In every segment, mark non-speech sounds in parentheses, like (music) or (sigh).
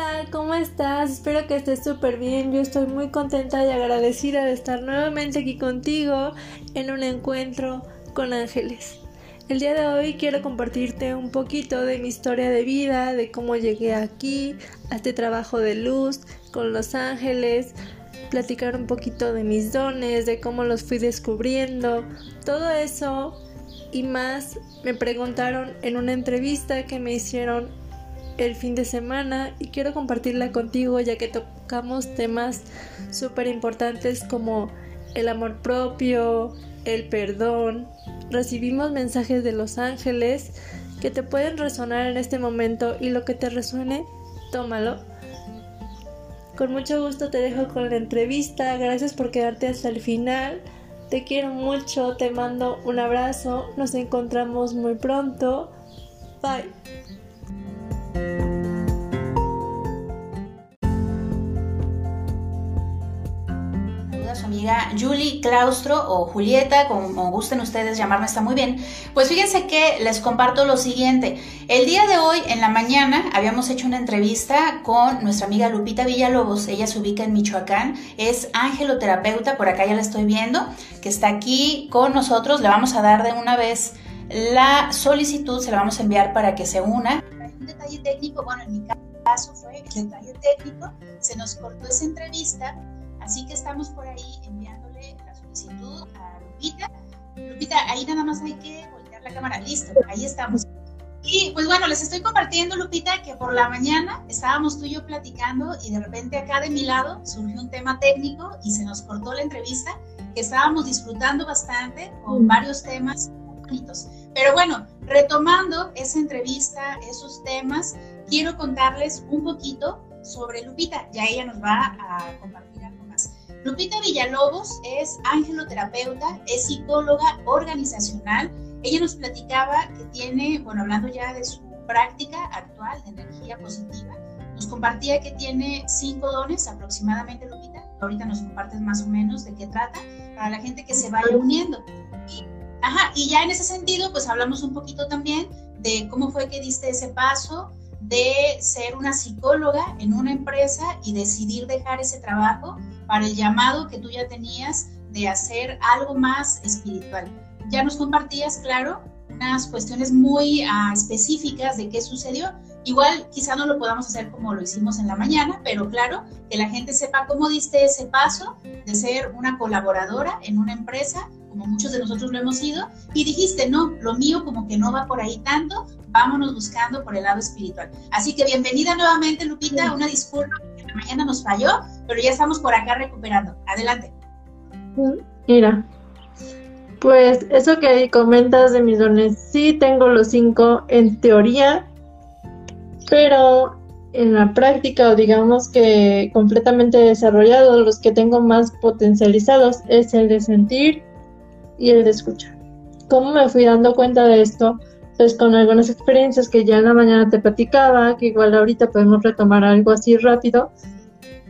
Hola, ¿cómo estás? Espero que estés súper bien. Yo estoy muy contenta y agradecida de estar nuevamente aquí contigo en un encuentro con ángeles. El día de hoy quiero compartirte un poquito de mi historia de vida, de cómo llegué aquí, a este trabajo de luz con los ángeles, platicar un poquito de mis dones, de cómo los fui descubriendo, todo eso y más me preguntaron en una entrevista que me hicieron el fin de semana y quiero compartirla contigo ya que tocamos temas súper importantes como el amor propio, el perdón. Recibimos mensajes de los ángeles que te pueden resonar en este momento y lo que te resuene, tómalo. Con mucho gusto te dejo con la entrevista. Gracias por quedarte hasta el final. Te quiero mucho, te mando un abrazo. Nos encontramos muy pronto. Bye. Amiga Julie Claustro o Julieta, como gusten ustedes llamarme, está muy bien. Pues fíjense que les comparto lo siguiente. El día de hoy, en la mañana, habíamos hecho una entrevista con nuestra amiga Lupita Villalobos. Ella se ubica en Michoacán, es angeloterapeuta, por acá ya la estoy viendo, que está aquí con nosotros. Le vamos a dar de una vez la solicitud, se la vamos a enviar para que se una. Un detalle técnico, bueno, en mi caso fue el detalle técnico, se nos cortó esa entrevista Así que estamos por ahí enviándole la solicitud a Lupita. Lupita, ahí nada más hay que voltear la cámara. Listo, ahí estamos. Y pues bueno, les estoy compartiendo, Lupita, que por la mañana estábamos tú y yo platicando y de repente acá de mi lado surgió un tema técnico y se nos cortó la entrevista, que estábamos disfrutando bastante con varios temas bonitos. Pero bueno, retomando esa entrevista, esos temas, quiero contarles un poquito sobre Lupita. Ya ella nos va a compartir. Lupita Villalobos es angeloterapeuta, es psicóloga organizacional. Ella nos platicaba que tiene, bueno, hablando ya de su práctica actual de energía positiva, nos compartía que tiene cinco dones aproximadamente, Lupita. Ahorita nos compartes más o menos de qué trata para la gente que se vaya uniendo. Ajá, y ya en ese sentido, pues hablamos un poquito también de cómo fue que diste ese paso, de ser una psicóloga en una empresa y decidir dejar ese trabajo para el llamado que tú ya tenías de hacer algo más espiritual. Ya nos compartías, claro, unas cuestiones muy uh, específicas de qué sucedió. Igual quizá no lo podamos hacer como lo hicimos en la mañana, pero claro, que la gente sepa cómo diste ese paso de ser una colaboradora en una empresa, como muchos de nosotros lo hemos sido, y dijiste, no, lo mío como que no va por ahí tanto, vámonos buscando por el lado espiritual. Así que bienvenida nuevamente, Lupita, una disculpa que la mañana nos falló, pero ya estamos por acá recuperando. Adelante. Mira, pues eso que comentas de mis dones, sí tengo los cinco en teoría, pero en la práctica o digamos que completamente desarrollados, los que tengo más potencializados es el de sentir y el de escuchar. ¿Cómo me fui dando cuenta de esto? Pues con algunas experiencias que ya en la mañana te platicaba, que igual ahorita podemos retomar algo así rápido,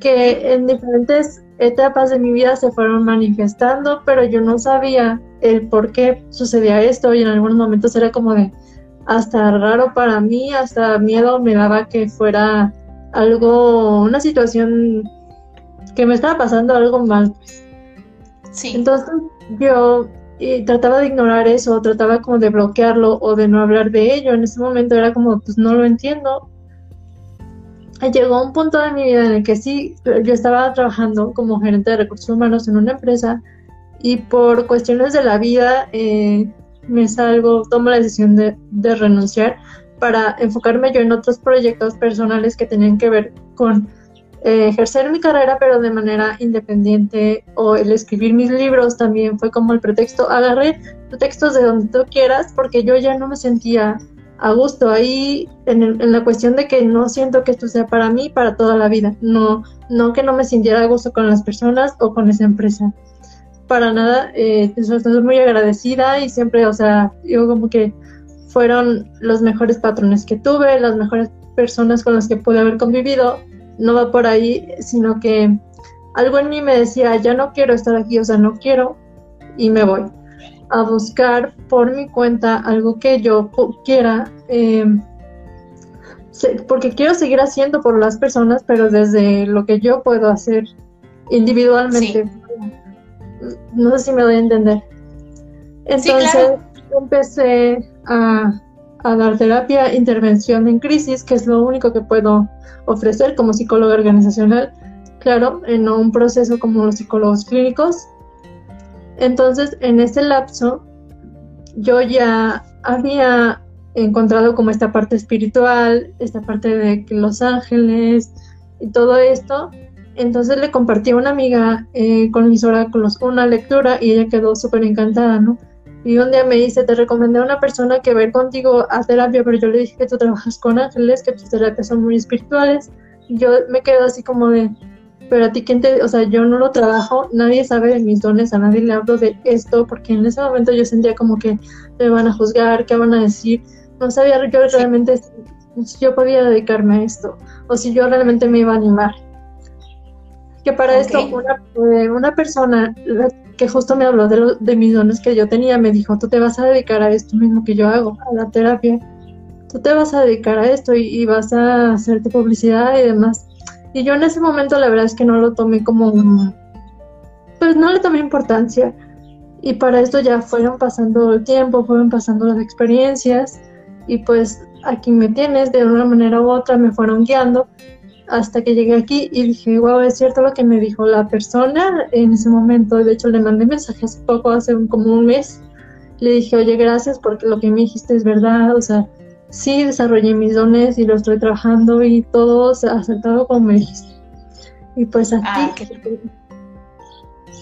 que en diferentes etapas de mi vida se fueron manifestando, pero yo no sabía el por qué sucedía esto y en algunos momentos era como de hasta raro para mí, hasta miedo me daba que fuera algo, una situación que me estaba pasando algo mal. Pues. Sí. Entonces yo y trataba de ignorar eso, trataba como de bloquearlo o de no hablar de ello. En ese momento era como, pues no lo entiendo. Llegó un punto de mi vida en el que sí, yo estaba trabajando como gerente de recursos humanos en una empresa y por cuestiones de la vida eh, me salgo, tomo la decisión de, de renunciar para enfocarme yo en otros proyectos personales que tenían que ver con eh, ejercer mi carrera pero de manera independiente o el escribir mis libros también fue como el pretexto. Agarré textos de donde tú quieras porque yo ya no me sentía a gusto ahí en, en, la cuestión de que no siento que esto sea para mí para toda la vida no no que no me sintiera a gusto con las personas o con esa empresa para nada eh, estoy muy agradecida y siempre o sea digo como que fueron los mejores patrones que tuve las mejores personas con las que pude haber convivido no va por ahí sino que algo en mí me decía ya no quiero estar aquí o sea no quiero y me voy a buscar por mi cuenta algo que yo quiera, eh, porque quiero seguir haciendo por las personas, pero desde lo que yo puedo hacer individualmente. No sé si me doy a entender. Entonces empecé a, a dar terapia, intervención en crisis, que es lo único que puedo ofrecer como psicóloga organizacional. Claro, en un proceso como los psicólogos clínicos, entonces, en ese lapso, yo ya había encontrado como esta parte espiritual, esta parte de Los Ángeles y todo esto. Entonces le compartí a una amiga eh, con mis oráculos una lectura y ella quedó súper encantada, ¿no? Y un día me dice, te recomendé a una persona que va a ir contigo a terapia, pero yo le dije que tú trabajas con ángeles, que tus terapias son muy espirituales. Y yo me quedo así como de, pero a ti, ¿quién te.? O sea, yo no lo trabajo, nadie sabe de mis dones, a nadie le hablo de esto, porque en ese momento yo sentía como que me van a juzgar, qué van a decir. No sabía yo realmente si yo podía dedicarme a esto, o si yo realmente me iba a animar. Que para esto, una, eh, una persona que justo me habló de, de mis dones que yo tenía, me dijo: Tú te vas a dedicar a esto mismo que yo hago, a la terapia. Tú te vas a dedicar a esto y, y vas a hacerte publicidad y demás y yo en ese momento la verdad es que no lo tomé como, pues no le tomé importancia. Y para esto ya fueron pasando el tiempo, fueron pasando las experiencias y pues aquí me tienes, de una manera u otra me fueron guiando hasta que llegué aquí y dije, wow, es cierto lo que me dijo la persona en ese momento. De hecho, le mandé mensaje hace poco, hace como un mes. Le dije, oye, gracias porque lo que me dijiste es verdad. O sea, sí desarrollé mis dones y lo estoy trabajando y todo se ha acertado como me dijiste. Y pues aquí. Ah,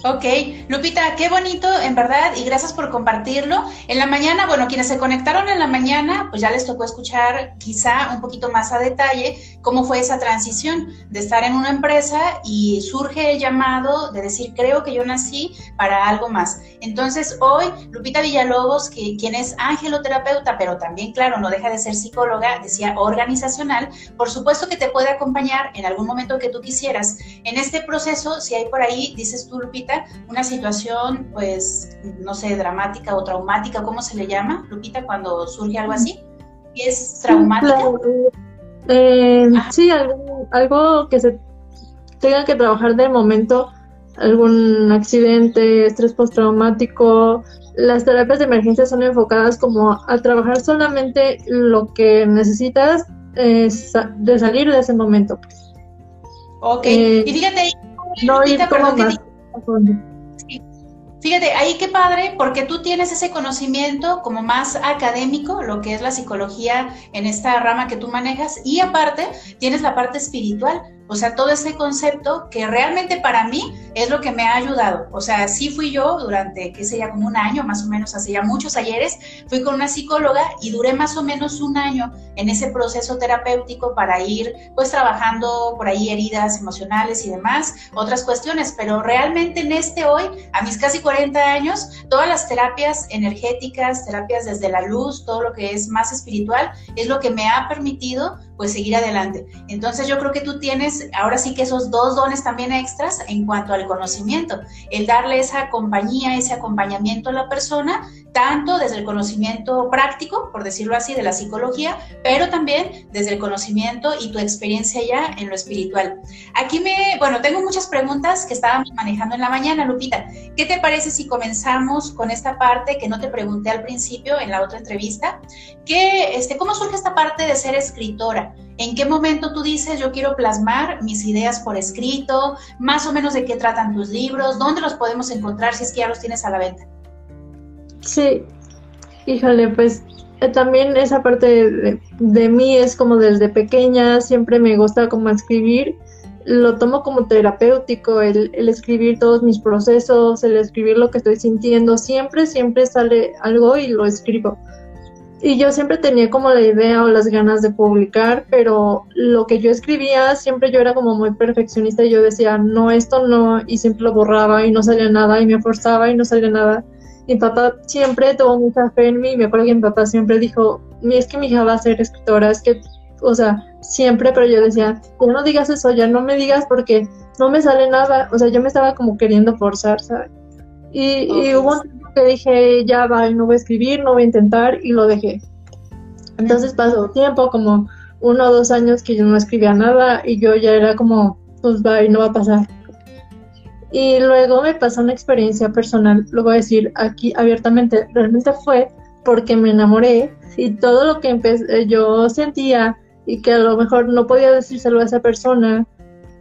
Ok, Lupita, qué bonito, en verdad, y gracias por compartirlo. En la mañana, bueno, quienes se conectaron en la mañana, pues ya les tocó escuchar quizá un poquito más a detalle cómo fue esa transición de estar en una empresa y surge el llamado de decir, creo que yo nací para algo más. Entonces, hoy, Lupita Villalobos, que, quien es angeloterapeuta, pero también, claro, no deja de ser psicóloga, decía organizacional, por supuesto que te puede acompañar en algún momento que tú quisieras. En este proceso, si hay por ahí, dices tú, Lupita, una situación, pues, no sé, dramática o traumática, ¿cómo se le llama, Lupita, cuando surge algo así? ¿Es traumática? Eh, sí, algo, algo que se tenga que trabajar de momento, algún accidente, estrés postraumático. Las terapias de emergencia son enfocadas como a trabajar solamente lo que necesitas de salir de ese momento. Ok, eh, y fíjate, no ir como más. Fíjate, ahí qué padre, porque tú tienes ese conocimiento como más académico, lo que es la psicología en esta rama que tú manejas, y aparte tienes la parte espiritual. O sea, todo ese concepto que realmente para mí es lo que me ha ayudado. O sea, sí fui yo durante, qué sé ya, como un año más o menos, hace ya muchos ayeres, fui con una psicóloga y duré más o menos un año en ese proceso terapéutico para ir pues trabajando por ahí heridas emocionales y demás, otras cuestiones. Pero realmente en este hoy, a mis casi 40 años, todas las terapias energéticas, terapias desde la luz, todo lo que es más espiritual, es lo que me ha permitido pues seguir adelante. Entonces yo creo que tú tienes ahora sí que esos dos dones también extras en cuanto al conocimiento, el darle esa compañía, ese acompañamiento a la persona tanto desde el conocimiento práctico, por decirlo así, de la psicología, pero también desde el conocimiento y tu experiencia ya en lo espiritual. Aquí me, bueno, tengo muchas preguntas que estábamos manejando en la mañana, Lupita. ¿Qué te parece si comenzamos con esta parte que no te pregunté al principio en la otra entrevista? ¿Qué, este, ¿Cómo surge esta parte de ser escritora? ¿En qué momento tú dices yo quiero plasmar mis ideas por escrito? Más o menos de qué tratan tus libros, dónde los podemos encontrar si es que ya los tienes a la venta. Sí, híjole, pues eh, también esa parte de, mí es como desde pequeña, siempre me gusta como escribir, lo tomo como terapéutico, el, el, escribir todos mis procesos, el escribir lo que estoy sintiendo, siempre, siempre sale algo y lo escribo. Y yo siempre tenía como la idea o las ganas de publicar, pero lo que yo escribía, siempre yo era como muy perfeccionista y yo decía, no, esto no, y siempre lo borraba y no salía nada, y me forzaba y no salía nada. Mi papá siempre tuvo mucha fe en mí, me acuerdo que mi papá siempre dijo, es que mi hija va a ser escritora, es que, o sea, siempre, pero yo decía, ya no digas eso, ya no me digas porque no me sale nada, o sea, yo me estaba como queriendo forzar, ¿sabes? Y, y hubo un que dije, ya va, no voy a escribir, no voy a intentar y lo dejé. Entonces pasó tiempo, como uno o dos años que yo no escribía nada y yo ya era como, pues va y no va a pasar. Y luego me pasó una experiencia personal, lo voy a decir aquí abiertamente, realmente fue porque me enamoré y todo lo que empecé, yo sentía y que a lo mejor no podía decírselo a esa persona,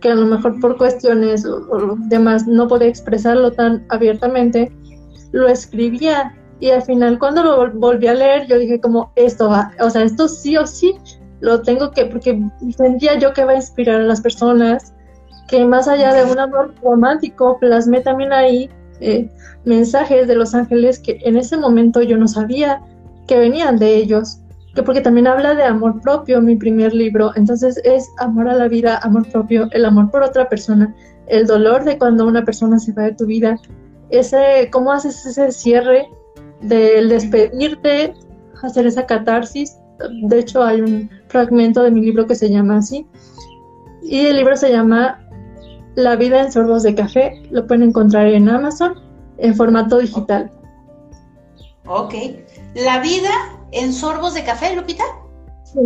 que a lo mejor por cuestiones o, o demás no podía expresarlo tan abiertamente, lo escribía y al final cuando lo volví a leer yo dije como esto va, o sea, esto sí o sí lo tengo que, porque sentía yo que va a inspirar a las personas, que más allá de un amor romántico, plasmé también ahí eh, mensajes de los ángeles que en ese momento yo no sabía que venían de ellos, que porque también habla de amor propio, mi primer libro, entonces es amor a la vida, amor propio, el amor por otra persona, el dolor de cuando una persona se va de tu vida, ese, cómo haces ese cierre del despedirte, hacer esa catarsis. De hecho, hay un fragmento de mi libro que se llama así. Y el libro se llama La vida en sorbos de café. Lo pueden encontrar en Amazon en formato digital. Ok. ¿La vida en sorbos de café, Lupita? Sí.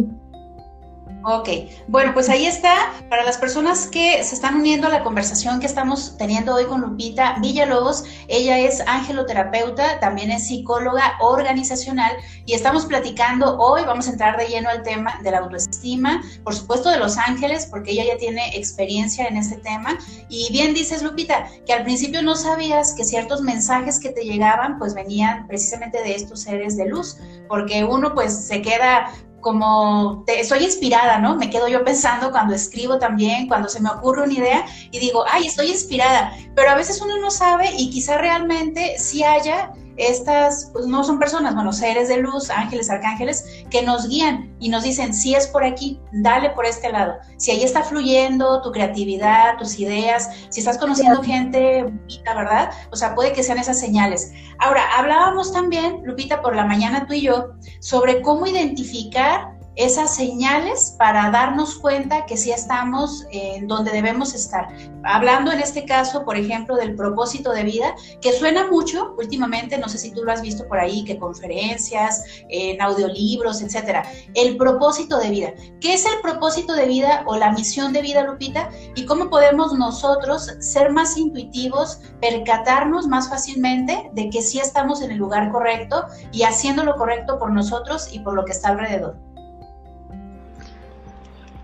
Ok, bueno, pues ahí está. Para las personas que se están uniendo a la conversación que estamos teniendo hoy con Lupita Villalobos, ella es angeloterapeuta, también es psicóloga organizacional y estamos platicando hoy, vamos a entrar de lleno al tema de la autoestima, por supuesto de los ángeles, porque ella ya tiene experiencia en este tema. Y bien dices, Lupita, que al principio no sabías que ciertos mensajes que te llegaban pues venían precisamente de estos seres de luz, porque uno pues se queda como te, estoy inspirada, ¿no? Me quedo yo pensando cuando escribo también, cuando se me ocurre una idea y digo, ay, estoy inspirada, pero a veces uno no sabe y quizá realmente sí haya estas, pues no son personas, bueno, seres de luz, ángeles, arcángeles, que nos guían y nos dicen, si es por aquí, dale por este lado. Si ahí está fluyendo tu creatividad, tus ideas, si estás conociendo gente bonita, ¿verdad? O sea, puede que sean esas señales. Ahora, hablábamos también, Lupita, por la mañana tú y yo, sobre cómo identificar esas señales para darnos cuenta que sí estamos en donde debemos estar. Hablando en este caso, por ejemplo, del propósito de vida, que suena mucho últimamente, no sé si tú lo has visto por ahí, que conferencias, en audiolibros, etcétera. El propósito de vida. ¿Qué es el propósito de vida o la misión de vida, Lupita? Y cómo podemos nosotros ser más intuitivos, percatarnos más fácilmente de que sí estamos en el lugar correcto y haciendo lo correcto por nosotros y por lo que está alrededor.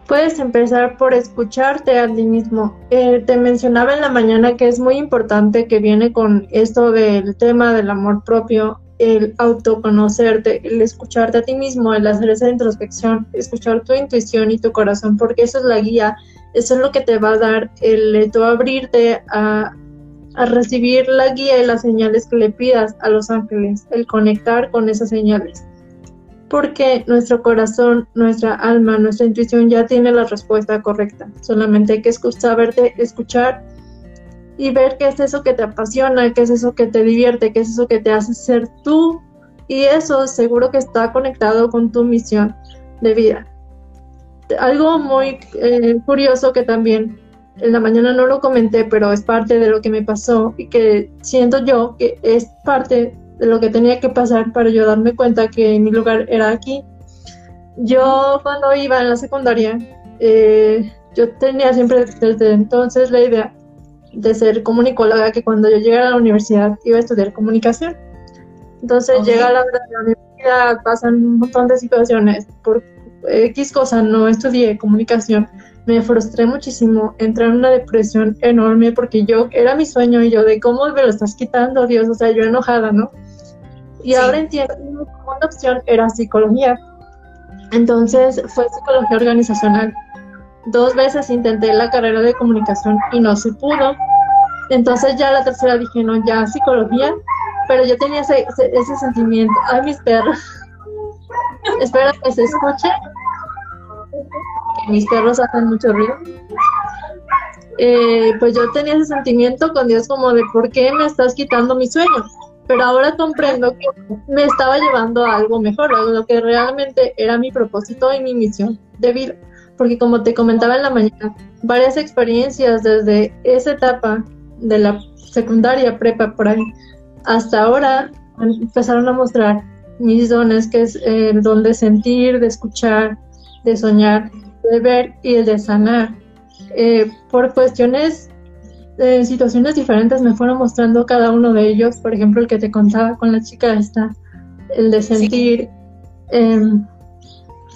Puedes empezar por escucharte a ti mismo. Eh, te mencionaba en la mañana que es muy importante que viene con esto del tema del amor propio, el autoconocerte, el escucharte a ti mismo, el hacer esa introspección, escuchar tu intuición y tu corazón, porque eso es la guía, eso es lo que te va a dar el tu abrirte a, a recibir la guía y las señales que le pidas a los ángeles, el conectar con esas señales porque nuestro corazón, nuestra alma, nuestra intuición ya tiene la respuesta correcta. Solamente hay que saberte escuchar y ver qué es eso que te apasiona, qué es eso que te divierte, qué es eso que te hace ser tú. Y eso seguro que está conectado con tu misión de vida. Algo muy eh, curioso que también en la mañana no lo comenté, pero es parte de lo que me pasó y que siento yo que es parte lo que tenía que pasar para yo darme cuenta que mi lugar era aquí. Yo cuando iba en la secundaria, eh, yo tenía siempre desde entonces la idea de ser comunicóloga, que cuando yo llegara a la universidad iba a estudiar comunicación. Entonces llega la de la universidad, pasan un montón de situaciones, por X cosa no estudié comunicación, me frustré muchísimo, entré en una depresión enorme porque yo era mi sueño y yo de cómo me lo estás quitando, Dios, o sea, yo enojada, ¿no? Y ahora entiendo que mi segunda opción era psicología. Entonces fue psicología organizacional. Dos veces intenté la carrera de comunicación y no se pudo. Entonces ya la tercera dije, no, ya psicología. Pero yo tenía ese, ese, sentimiento. Ay, mis perros. (laughs) Espero que se escuche. mis perros hacen mucho ruido. Eh, pues yo tenía ese sentimiento con Dios como de por qué me estás quitando mi sueño. Pero ahora comprendo que me estaba llevando a algo mejor, a lo que realmente era mi propósito y mi misión de vida. Porque como te comentaba en la mañana, varias experiencias desde esa etapa de la secundaria, prepa, por ahí, hasta ahora empezaron a mostrar mis dones, que es el don de sentir, de escuchar, de soñar, de ver y el de sanar. Eh, por cuestiones, de situaciones diferentes me fueron mostrando cada uno de ellos, por ejemplo, el que te contaba con la chica esta, el de sentir, em,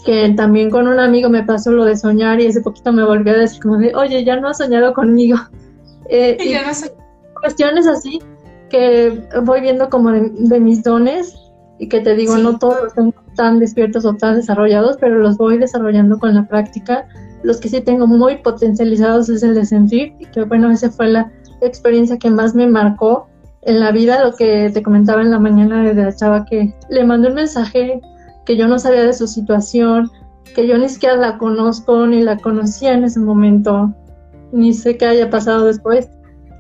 que también con un amigo me pasó lo de soñar y ese poquito me volvió a decir como de, oye, ya no has soñado conmigo. (laughs) Eh, (laughs) y cuestiones así que voy viendo como de, mis dones y que te digo, no todos están tan despiertos o tan desarrollados, pero los voy desarrollando con la práctica. Los que sí tengo muy potencializados es el de sentir, y que bueno, esa fue la experiencia que más me marcó en la vida, lo que te comentaba en la mañana de la chava que le mandé un mensaje que yo no sabía de su situación, que yo ni siquiera la conozco ni la conocía en ese momento, ni sé qué haya pasado después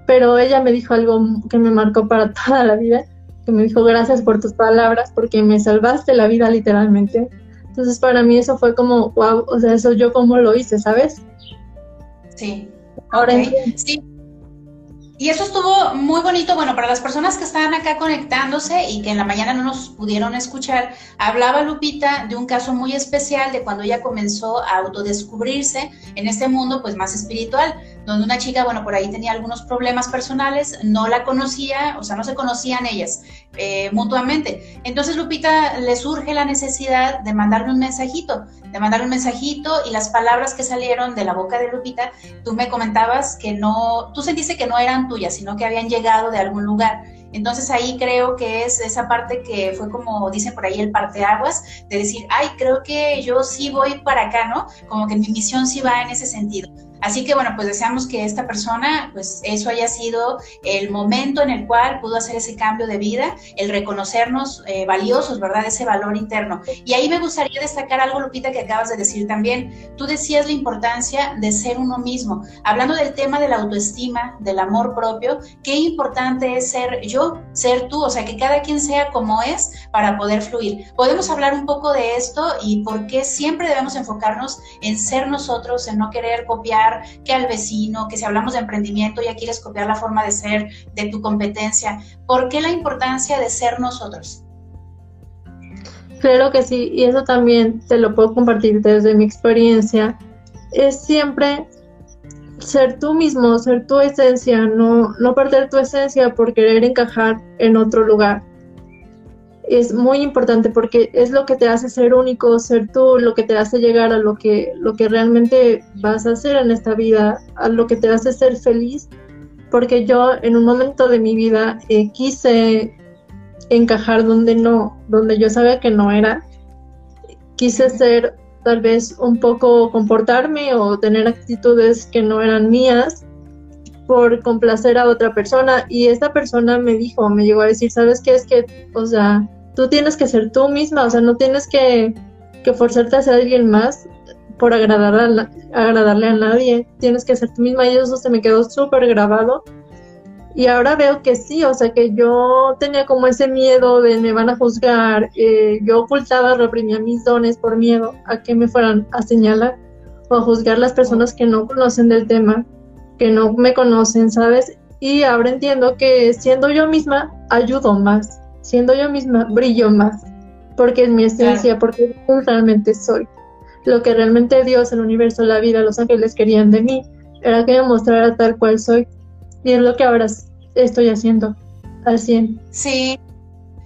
pero ella me dijo algo que me marcó para (laughs) toda la vida, que me dijo gracias por tus palabras porque me salvaste la vida literalmente. Entonces para mí eso fue como, wow, o sea, eso yo como lo hice, ¿sabes? Sí. Ahora sí. Y eso estuvo muy bonito, bueno, para las personas que estaban acá conectándose y que en la mañana no nos pudieron escuchar, hablaba Lupita de un caso muy especial de cuando ella comenzó a autodescubrirse en este mundo pues más espiritual donde una chica, bueno, por ahí tenía algunos problemas personales, no la conocía, o sea, no se conocían ellas eh, mutuamente. Entonces Lupita le surge la necesidad de mandarle un mensajito, de mandarle un mensajito y las palabras que salieron de la boca de Lupita, tú me comentabas que no, tú sentiste que no eran tuyas, sino que habían llegado de algún lugar. Entonces ahí creo que es esa parte que fue como dicen por ahí el parteaguas, de decir, ay, creo que yo sí voy para acá, ¿no? Como que mi misión sí va en ese sentido. Así que bueno, pues deseamos que esta persona, pues eso haya sido el momento en el cual pudo hacer ese cambio de vida, el reconocernos eh, valiosos, ¿verdad? Ese valor interno. Y ahí me gustaría destacar algo, Lupita, que acabas de decir también. Tú decías la importancia de ser uno mismo. Hablando del tema de la autoestima, del amor propio, qué importante es ser yo, ser tú, o sea, que cada quien sea como es para poder fluir. Podemos hablar un poco de esto y por qué siempre debemos enfocarnos en ser nosotros, en no querer copiar que al vecino, que si hablamos de emprendimiento ya quieres copiar la forma de ser de tu competencia. ¿Por qué la importancia de ser nosotros? Claro que sí, y eso también te lo puedo compartir desde mi experiencia. Es siempre ser tú mismo, ser tu esencia, no, no perder tu esencia por querer encajar en otro lugar es muy importante porque es lo que te hace ser único, ser tú, lo que te hace llegar a lo que, lo que realmente vas a hacer en esta vida, a lo que te hace ser feliz. Porque yo en un momento de mi vida eh, quise encajar donde no, donde yo sabía que no era. Quise ser tal vez un poco comportarme o tener actitudes que no eran mías por complacer a otra persona. Y esta persona me dijo, me llegó a decir, ¿sabes qué? Es que, o sea, tú tienes que ser tú misma, o sea, no tienes que, que forzarte a ser alguien más por agradar agradarle a nadie, tienes que ser tú misma y eso se me quedó súper grabado. Y ahora veo que sí, o sea, que yo tenía como ese miedo de me van a juzgar, eh, yo ocultaba, reprimía mis dones por miedo a que me fueran a señalar o a juzgar las personas que no conocen del tema que no me conocen, ¿sabes? Y ahora entiendo que siendo yo misma ayudo más, siendo yo misma brillo más, porque es mi esencia, porque realmente soy. Lo que realmente Dios, el universo, la vida, los ángeles querían de mí, era que me mostrara tal cual soy. Y es lo que ahora estoy haciendo al 100. Sí,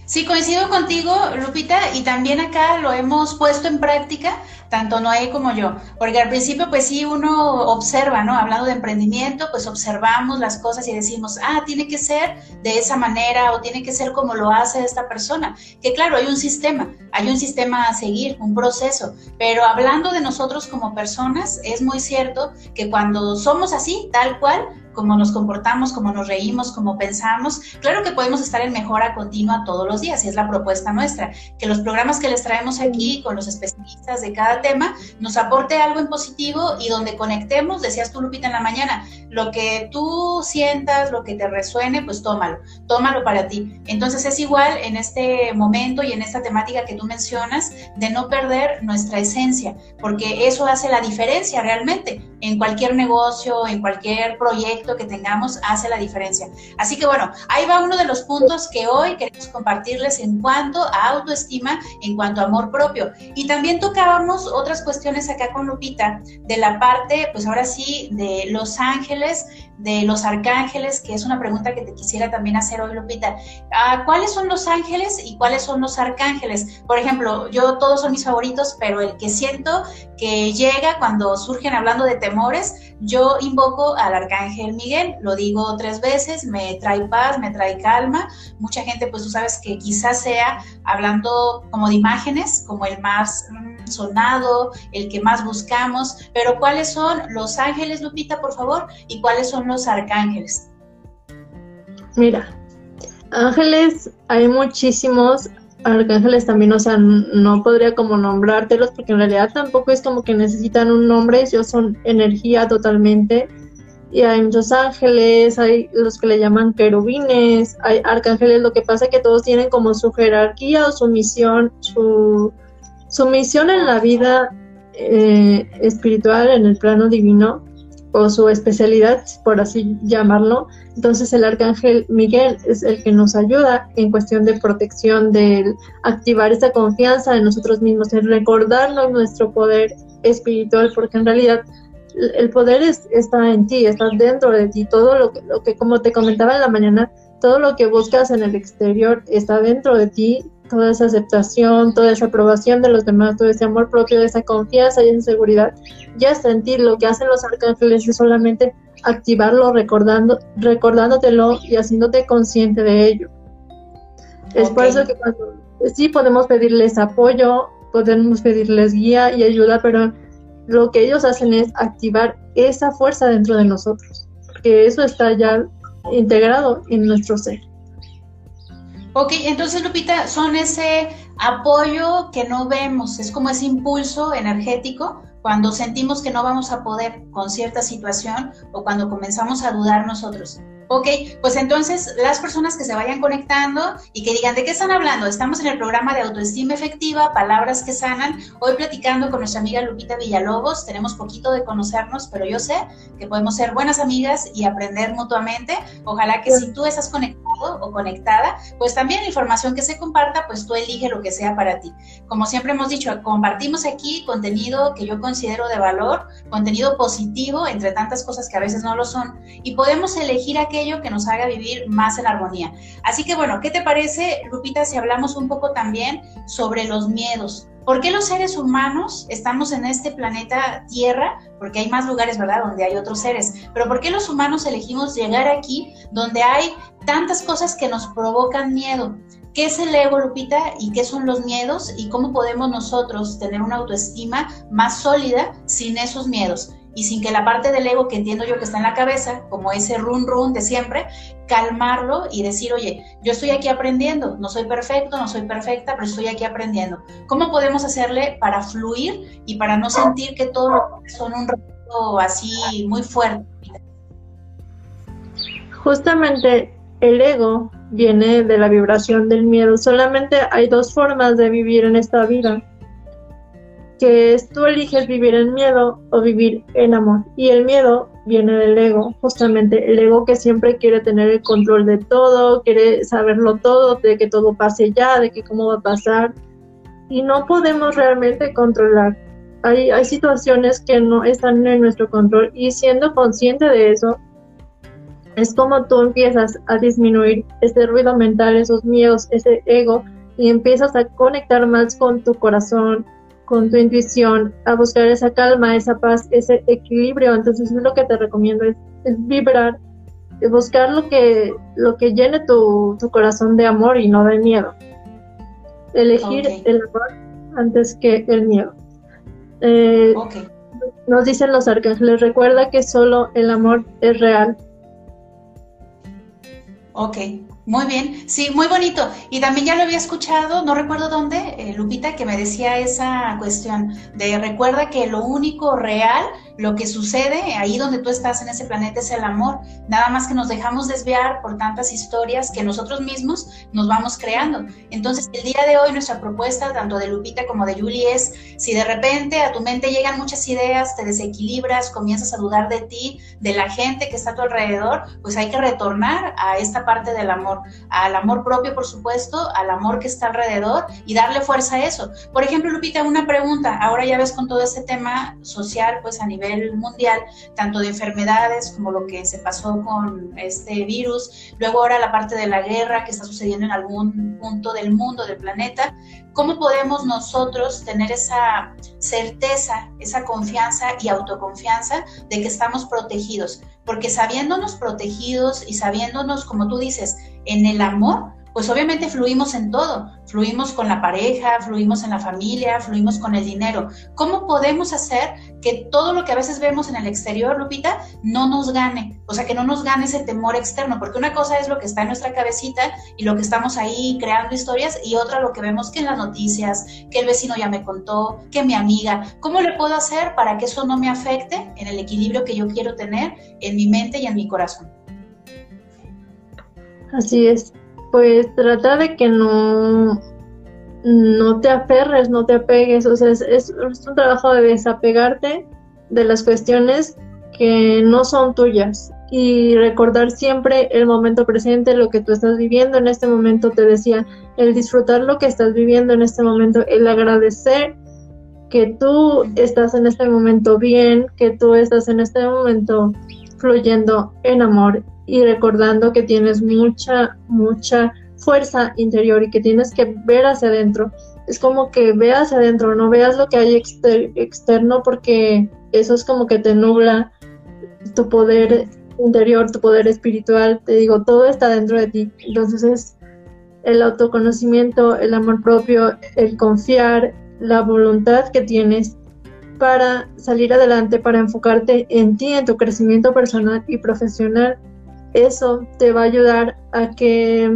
Sí, coincido contigo, Lupita, y también acá lo hemos puesto en práctica tanto Noé como yo, porque al principio pues sí uno observa, ¿no? Hablando de emprendimiento, pues observamos las cosas y decimos, ah, tiene que ser de esa manera o tiene que ser como lo hace esta persona, que claro, hay un sistema, hay un sistema a seguir, un proceso, pero hablando de nosotros como personas, es muy cierto que cuando somos así, tal cual, cómo nos comportamos, cómo nos reímos, cómo pensamos. Claro que podemos estar en mejora continua todos los días y es la propuesta nuestra, que los programas que les traemos aquí con los especialistas de cada tema nos aporte algo en positivo y donde conectemos, decías tú Lupita en la mañana, lo que tú sientas, lo que te resuene, pues tómalo, tómalo para ti. Entonces es igual en este momento y en esta temática que tú mencionas de no perder nuestra esencia, porque eso hace la diferencia realmente en cualquier negocio, en cualquier proyecto que tengamos, hace la diferencia. Así que bueno, ahí va uno de los puntos que hoy queremos compartirles en cuanto a autoestima, en cuanto a amor propio. Y también tocábamos otras cuestiones acá con Lupita de la parte, pues ahora sí, de los ángeles de los arcángeles, que es una pregunta que te quisiera también hacer hoy, Lupita. Ah, ¿Cuáles son los ángeles y cuáles son los arcángeles? Por ejemplo, yo todos son mis favoritos, pero el que siento que llega cuando surgen hablando de temores, yo invoco al arcángel Miguel, lo digo tres veces, me trae paz, me trae calma. Mucha gente, pues tú sabes que quizás sea hablando como de imágenes, como el más mm, sonado, el que más buscamos, pero ¿cuáles son los ángeles, Lupita, por favor? ¿Y cuáles son los arcángeles? Mira, ángeles hay muchísimos, arcángeles también, o sea, no podría como nombrártelos porque en realidad tampoco es como que necesitan un nombre, ellos son energía totalmente. Y hay muchos ángeles, hay los que le llaman querubines, hay arcángeles, lo que pasa es que todos tienen como su jerarquía o su misión, su, misión en la vida eh, espiritual, en el plano divino, o su especialidad, por así llamarlo. Entonces el arcángel Miguel es el que nos ayuda en cuestión de protección, de activar esa confianza en nosotros mismos, en recordarnos nuestro poder espiritual, porque en realidad el poder está en ti, está dentro de ti. Todo lo que, lo que, como te comentaba en la mañana, todo lo que buscas en el exterior está dentro de ti, toda esa aceptación, toda esa aprobación de los demás, todo ese amor propio, esa confianza y esa seguridad, ya está en ti. Lo que hacen los arcángeles es solamente activarlo, recordando, recordándotelo y haciéndote consciente de ello. Es por eso que cuando sí podemos pedirles apoyo, podemos pedirles guía y ayuda, pero lo que ellos hacen es activar esa fuerza dentro de nosotros, porque eso está ya integrado en nuestro ser. Ok, entonces Lupita, son ese apoyo que no vemos, es como ese impulso energético cuando sentimos que no vamos a poder con cierta situación o cuando comenzamos a dudar nosotros. Ok, pues entonces las personas que se vayan conectando y que digan de qué están hablando, estamos en el programa de autoestima efectiva, palabras que sanan, hoy platicando con nuestra amiga Lupita Villalobos, tenemos poquito de conocernos, pero yo sé que podemos ser buenas amigas y aprender mutuamente. Ojalá que si tú estás conectado o conectada, pues también la información que se comparta, pues tú elige lo que sea para ti. Como siempre hemos dicho, compartimos aquí contenido que yo considero de valor, contenido positivo, entre tantas cosas que a veces no lo son, y podemos elegir aquel que nos haga vivir más en armonía. Así que bueno, ¿qué te parece, Lupita, si hablamos un poco también sobre los miedos? ¿Por qué los seres humanos estamos en este planeta Tierra? Porque hay más lugares, ¿verdad?, donde hay otros seres. Pero ¿por qué los humanos elegimos llegar aquí donde hay tantas cosas que nos provocan miedo? ¿Qué es el ego, Lupita? ¿Y qué son los miedos? ¿Y cómo podemos nosotros tener una autoestima más sólida sin esos miedos? Y sin que la parte del ego que entiendo yo que está en la cabeza, como ese run run de siempre, calmarlo y decir, oye, yo estoy aquí aprendiendo, no soy perfecto, no soy perfecta, pero estoy aquí aprendiendo. ¿Cómo podemos hacerle para fluir y para no sentir que todo lo son un reto así muy fuerte? Justamente el ego viene de la vibración del miedo. Solamente hay dos formas de vivir en esta vida que tú eliges vivir en miedo o vivir en amor. Y el miedo viene del ego, justamente el ego que siempre quiere tener el control de todo, quiere saberlo todo, de que todo pase ya, de que cómo va a pasar. Y no podemos realmente controlar. Hay, hay situaciones que no están en nuestro control y siendo consciente de eso, es como tú empiezas a disminuir ese ruido mental, esos miedos, ese ego, y empiezas a conectar más con tu corazón, con tu intuición, a buscar esa calma, esa paz, ese equilibrio. Entonces es lo que te recomiendo es, vibrar, buscar lo que, lo que llene tu, corazón de amor y no de miedo. Elegir el amor antes que el miedo. Eh, nos dicen los arcángeles, recuerda que solo el amor es real. Ok, muy bien, sí, muy bonito. Y también ya lo había escuchado, no recuerdo dónde, eh, Lupita, que me decía esa cuestión de recuerda que lo único real, lo que sucede ahí donde tú estás en ese planeta es el amor. Nada más que nos dejamos desviar por tantas historias que nosotros mismos nos vamos creando. Entonces, el día de hoy nuestra propuesta, tanto de Lupita como de Julie, es si de repente a tu mente llegan muchas ideas, te desequilibras, comienzas a dudar de ti, de la gente que está a tu alrededor, pues hay que retornar a esta parte del amor al amor propio, por supuesto, al amor que está alrededor y darle fuerza a eso. Por ejemplo, Lupita, una pregunta, ahora ya ves con todo este tema social, pues a nivel mundial, tanto de enfermedades como lo que se pasó con este virus, luego ahora la parte de la guerra que está sucediendo en algún punto del mundo, del planeta, ¿cómo podemos nosotros tener esa certeza, esa confianza y autoconfianza de que estamos protegidos? Porque sabiéndonos protegidos y sabiéndonos, como tú dices, en el amor, pues obviamente fluimos en todo, fluimos con la pareja, fluimos en la familia, fluimos con el dinero. ¿Cómo podemos hacer que todo lo que a veces vemos en el exterior, Lupita, no nos gane? O sea, que no nos gane ese temor externo, porque una cosa es lo que está en nuestra cabecita y lo que estamos ahí creando historias y otra lo que vemos que en las noticias, que el vecino ya me contó, que mi amiga. ¿Cómo le puedo hacer para que eso no me afecte en el equilibrio que yo quiero tener en mi mente y en mi corazón? Así es. Pues trata de que no, no te aferres, no te apegues. O sea, es, un trabajo de desapegarte de las cuestiones que no son tuyas y recordar siempre el momento presente, lo que tú estás viviendo en este momento, te decía, el disfrutar lo que estás viviendo en este momento, el agradecer que tú estás en este momento bien, que tú estás en este momento fluyendo en amor y recordando que tienes mucha, mucha fuerza interior y que tienes que ver hacia adentro. Es como que veas adentro, no veas lo que hay externo porque eso es como que te nubla tu poder interior, tu poder espiritual. Te digo, todo está dentro de ti. Entonces es el autoconocimiento, el amor propio, el confiar, la voluntad que tienes para salir adelante, para enfocarte en ti, en tu crecimiento personal y profesional eso te va a ayudar a que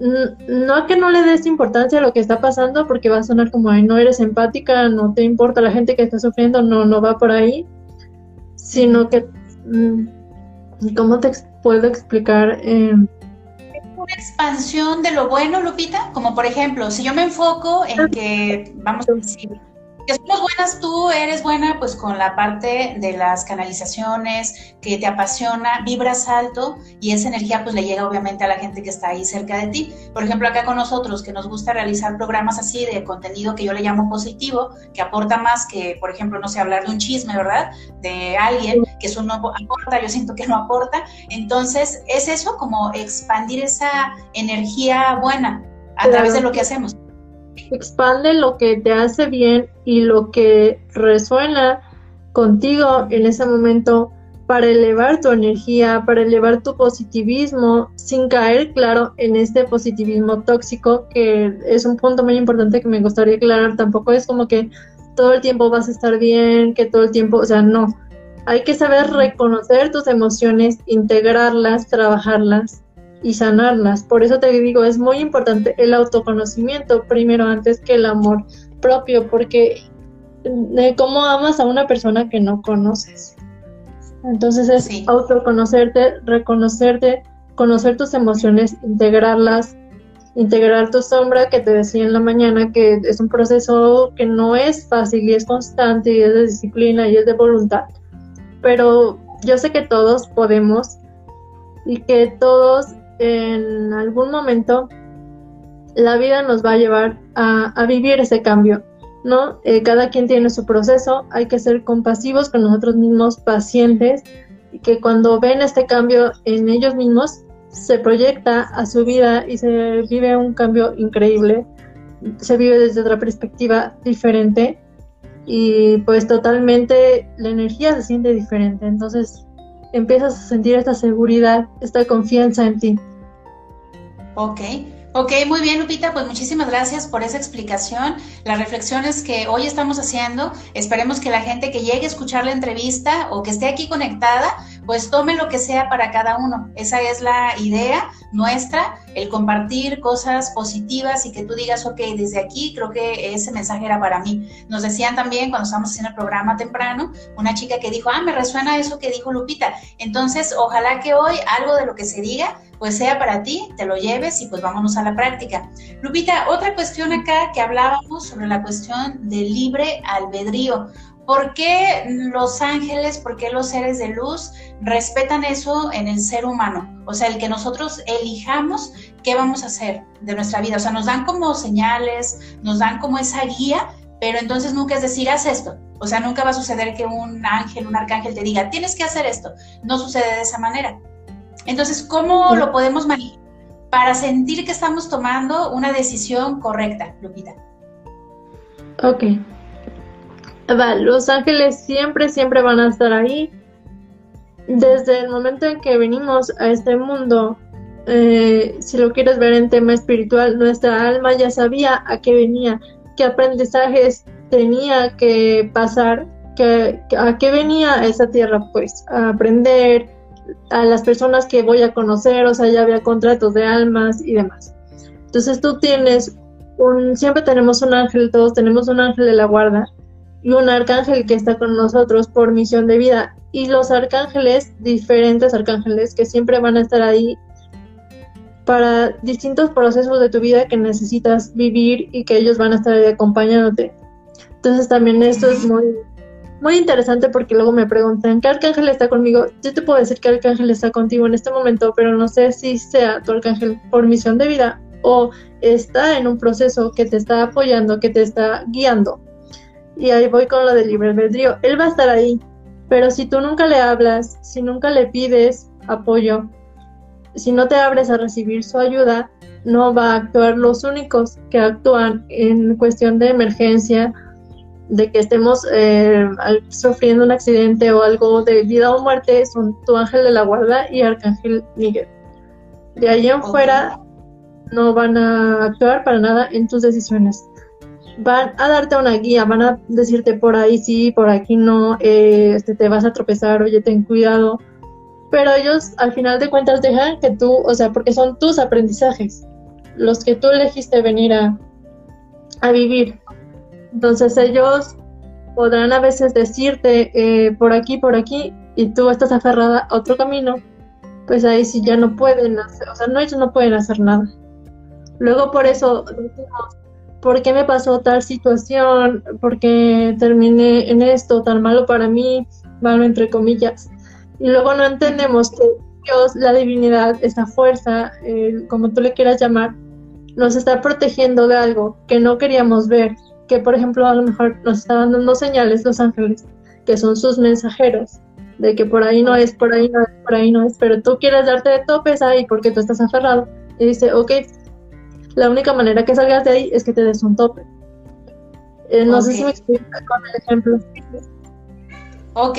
no a que no le des importancia a lo que está pasando porque va a sonar como ay no eres empática no te importa la gente que está sufriendo no no va por ahí sino que mm, cómo te puedo explicar eh, una expansión de lo bueno Lupita como por ejemplo si yo me enfoco en que vamos a decir que somos buenas, tú eres buena pues con la parte de las canalizaciones, que te apasiona, vibras alto y esa energía pues le llega obviamente a la gente que está ahí cerca de ti. Por ejemplo, acá con nosotros que nos gusta realizar programas así de contenido que yo le llamo positivo, que aporta más que, por ejemplo, no sé, hablar de un chisme, ¿verdad? De alguien, que eso no aporta, yo siento que no aporta. Entonces, es eso como expandir esa energía buena a través de lo que hacemos expande lo que te hace bien y lo que resuena contigo en ese momento para elevar tu energía, para elevar tu positivismo, sin caer, claro, en este positivismo tóxico, que es un punto muy importante que me gustaría aclarar. Tampoco es como que todo el tiempo vas a estar bien, que todo el tiempo, o sea, no. Hay que saber reconocer tus emociones, integrarlas, trabajarlas y sanarlas. Por eso te digo, es muy importante el autoconocimiento primero antes que el amor propio, porque de cómo amas a una persona que no conoces. Entonces es autoconocerte, reconocerte, conocer tus emociones, integrarlas, integrar tu sombra que te decía en la mañana que es un proceso que no es fácil y es constante y es de disciplina y es de voluntad. Pero yo sé que todos podemos y que todos en algún momento la vida nos va a llevar a, vivir ese cambio, ¿no? Eh, cada quien tiene su proceso, hay que ser compasivos con nosotros mismos, pacientes, y que cuando ven este cambio en ellos mismos, se proyecta a su vida y se vive un cambio increíble. se vive desde otra perspectiva diferente y pues totalmente la energía se siente diferente. Entonces empiezas a sentir esta seguridad, esta confianza en ti. Ok. Ok, muy bien, Lupita, pues muchísimas gracias por esa explicación, las reflexiones que hoy estamos haciendo. Esperemos que la gente que llegue a escuchar la entrevista o que esté aquí conectada, pues tome lo que sea para cada uno. Esa es la idea nuestra, el compartir cosas positivas y que tú digas, ok, desde aquí creo que ese mensaje era para mí. Nos decían también cuando estábamos haciendo el programa temprano, una chica que dijo, ah, me resuena eso que dijo Lupita. Entonces, ojalá que hoy algo de lo que se diga pues sea para ti, te lo lleves y pues vámonos a la práctica. Lupita, otra cuestión acá que hablábamos sobre la cuestión del libre albedrío. ¿Por qué los ángeles, por qué los seres de luz respetan eso en el ser humano? O sea, el que nosotros elijamos qué vamos a hacer de nuestra vida. O sea, nos dan como señales, nos dan como esa guía, pero entonces nunca es decir, haz esto. O sea, nunca va a suceder que un ángel, un arcángel te diga, tienes que hacer esto. No sucede de esa manera. Entonces, ¿cómo lo podemos manejar para sentir que estamos tomando una decisión correcta, Lupita? Ok. Los ángeles siempre, siempre van a estar ahí. Desde el momento en que venimos a este mundo, eh, si lo quieres ver en tema espiritual, nuestra alma ya sabía a qué venía, qué aprendizajes tenía que pasar, que, a qué venía esa tierra, pues, a aprender, a las personas que voy a conocer, o sea, ya había contratos de almas y demás. Entonces tú tienes un, siempre tenemos un ángel, todos tenemos un ángel de la guarda y un arcángel que está con nosotros por misión de vida. Y los arcángeles, diferentes arcángeles que siempre van a estar ahí para distintos procesos de tu vida que necesitas vivir y que ellos van a estar ahí acompañándote. Entonces también esto es muy muy interesante porque luego me preguntan, ¿qué arcángel está conmigo? Yo te puedo decir que arcángel está contigo en este momento, pero no sé si sea tu arcángel por misión de vida o está en un proceso que te está apoyando, que te está guiando. Y ahí voy con lo del libre albedrío. Él va a estar ahí, pero si tú nunca le hablas, si nunca le pides apoyo, si no te abres a recibir su ayuda, no va a actuar los únicos que actúan en cuestión de emergencia de que estemos eh, sufriendo un accidente o algo de vida o muerte son tu ángel de la guarda y arcángel Miguel. De ahí en fuera no van a actuar para nada en tus decisiones. Van a darte una guía, van a decirte por ahí sí, por aquí no, eh, este, te vas a tropezar, oye, ten cuidado. Pero ellos al final de cuentas dejan que tú, o sea, porque son tus aprendizajes, los que tú elegiste venir a, a vivir. Entonces ellos podrán a veces decirte eh, por aquí, por aquí, y tú estás aferrada a otro camino, pues ahí sí ya no pueden hacer, o sea, no, ellos no pueden hacer nada. Luego por eso ¿por qué me pasó tal situación? ¿Por qué terminé en esto tan malo para mí? Malo entre comillas. Y luego no entendemos que Dios, la divinidad, esta fuerza, como tú le quieras llamar, nos está protegiendo de algo que no queríamos ver que por ejemplo a lo mejor nos están dando señales los ángeles, que son sus mensajeros, de que por ahí no es, por ahí no es, por ahí no es, pero tú quieres darte de topes ahí porque tú estás aferrado. Y dice, ok, la única manera que salgas de ahí es que te des un tope. Eh, no sé si me explico con el ejemplo. Ok,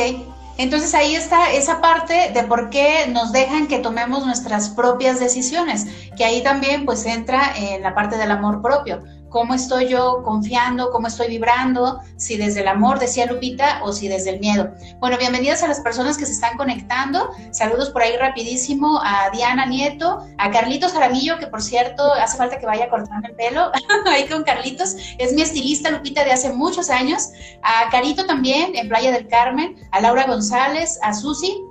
entonces ahí está esa parte de por qué nos dejan que tomemos nuestras propias decisiones, que ahí también pues entra en la parte del amor propio cómo estoy yo confiando, cómo estoy vibrando, si desde el amor, decía Lupita, o si desde el miedo. Bueno, bienvenidas a las personas que se están conectando. Saludos por ahí rapidísimo a Diana Nieto, a Carlitos Aramillo, que por cierto hace falta que vaya cortando el pelo, (laughs) ahí con Carlitos, es mi estilista Lupita de hace muchos años, a Carito también en Playa del Carmen, a Laura González, a Susi,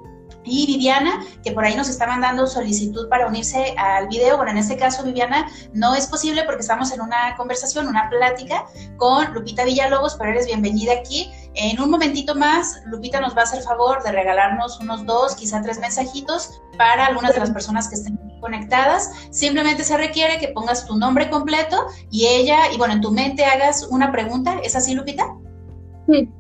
y Viviana, que por ahí nos está mandando solicitud para unirse al video. Bueno, en este caso, Viviana, no es posible porque estamos en una conversación, una plática con Lupita Villalobos, pero eres bienvenida aquí. En un momentito más, Lupita nos va a hacer favor de regalarnos unos dos, quizá tres mensajitos para algunas de las personas que estén conectadas. Simplemente se requiere que pongas tu nombre completo y ella, y bueno, en tu mente hagas una pregunta. ¿Es así, Lupita? Sí.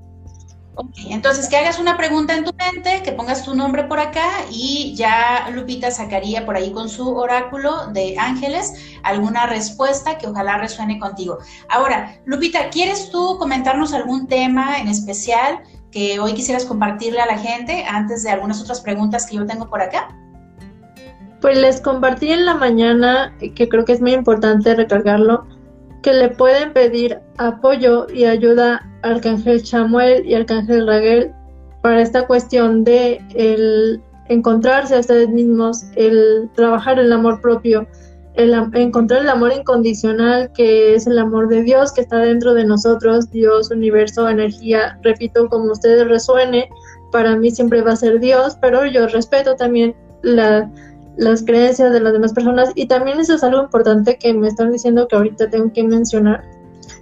Entonces que hagas una pregunta en tu mente, que pongas tu nombre por acá y ya Lupita sacaría por ahí con su oráculo de ángeles alguna respuesta que ojalá resuene contigo. Ahora, Lupita, ¿quieres tú comentarnos algún tema en especial que hoy quisieras compartirle a la gente antes de algunas otras preguntas que yo tengo por acá? Pues les compartí en la mañana, que creo que es muy importante recargarlo, que le pueden pedir apoyo y ayuda al Arcángel Chamuel y Arcángel Raguel para esta cuestión de el encontrarse a ustedes mismos, el trabajar el amor propio, el encontrar el amor incondicional que es el amor de Dios que está dentro de nosotros, Dios, universo, energía, repito, como ustedes resuene, para mí siempre va a ser Dios, pero yo respeto también la, las creencias de las demás personas y también eso es algo importante que me están diciendo que ahorita tengo que mencionar.